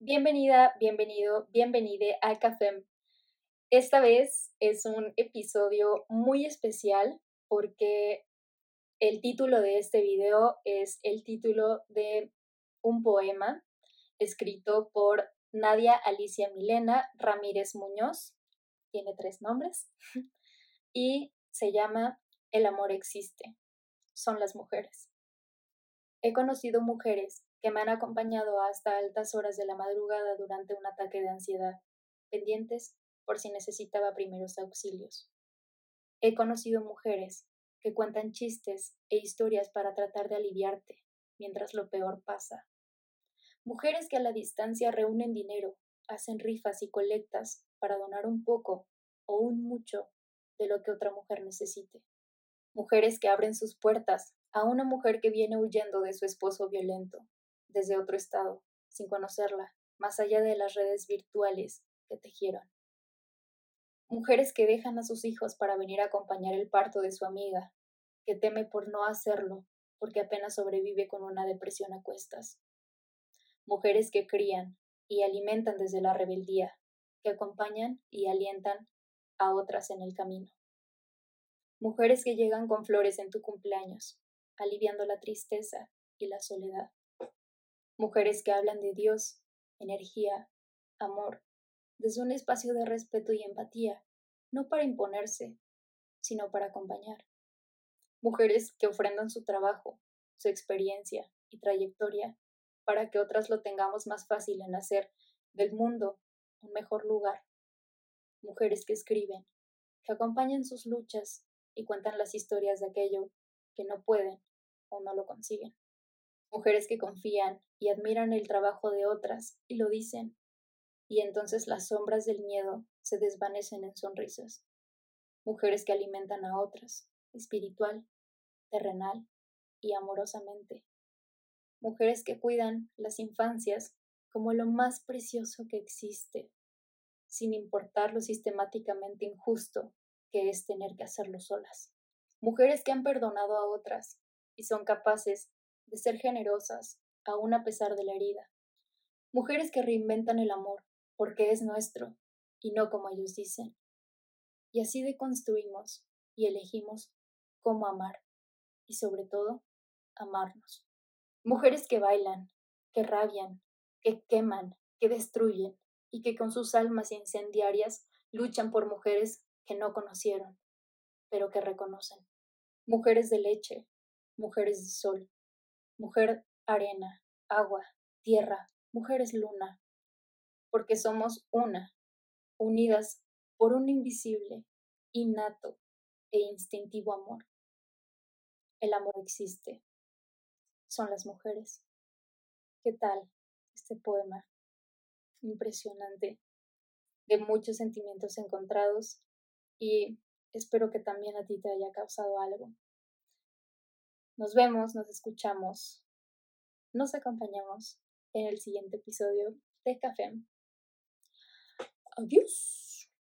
Bienvenida, bienvenido, bienvenide a Café. Esta vez es un episodio muy especial porque el título de este video es el título de un poema escrito por Nadia Alicia Milena Ramírez Muñoz. Tiene tres nombres y se llama El amor existe. Son las mujeres. He conocido mujeres que me han acompañado hasta altas horas de la madrugada durante un ataque de ansiedad, pendientes por si necesitaba primeros auxilios. He conocido mujeres que cuentan chistes e historias para tratar de aliviarte mientras lo peor pasa. Mujeres que a la distancia reúnen dinero, hacen rifas y colectas para donar un poco o un mucho de lo que otra mujer necesite. Mujeres que abren sus puertas a una mujer que viene huyendo de su esposo violento, desde otro estado, sin conocerla, más allá de las redes virtuales que tejieron. Mujeres que dejan a sus hijos para venir a acompañar el parto de su amiga, que teme por no hacerlo porque apenas sobrevive con una depresión a cuestas. Mujeres que crían y alimentan desde la rebeldía, que acompañan y alientan a otras en el camino. Mujeres que llegan con flores en tu cumpleaños, aliviando la tristeza y la soledad. Mujeres que hablan de Dios, energía, amor, desde un espacio de respeto y empatía, no para imponerse, sino para acompañar. Mujeres que ofrendan su trabajo, su experiencia y trayectoria para que otras lo tengamos más fácil en hacer del mundo un mejor lugar. Mujeres que escriben, que acompañan sus luchas y cuentan las historias de aquello que no pueden o no lo consiguen. Mujeres que confían y admiran el trabajo de otras y lo dicen, y entonces las sombras del miedo se desvanecen en sonrisas, mujeres que alimentan a otras, espiritual, terrenal y amorosamente, mujeres que cuidan las infancias como lo más precioso que existe, sin importar lo sistemáticamente injusto que es tener que hacerlo solas, mujeres que han perdonado a otras y son capaces de ser generosas, aún a pesar de la herida. Mujeres que reinventan el amor, porque es nuestro, y no como ellos dicen. Y así deconstruimos y elegimos cómo amar, y sobre todo, amarnos. Mujeres que bailan, que rabian, que queman, que destruyen, y que con sus almas incendiarias luchan por mujeres que no conocieron, pero que reconocen. Mujeres de leche, mujeres de sol, mujer arena, agua, tierra, mujeres luna, porque somos una, unidas por un invisible, innato e instintivo amor. El amor existe. Son las mujeres. ¿Qué tal este poema? Impresionante, de muchos sentimientos encontrados y espero que también a ti te haya causado algo. Nos vemos, nos escuchamos, nos acompañamos en el siguiente episodio de Café. Adiós.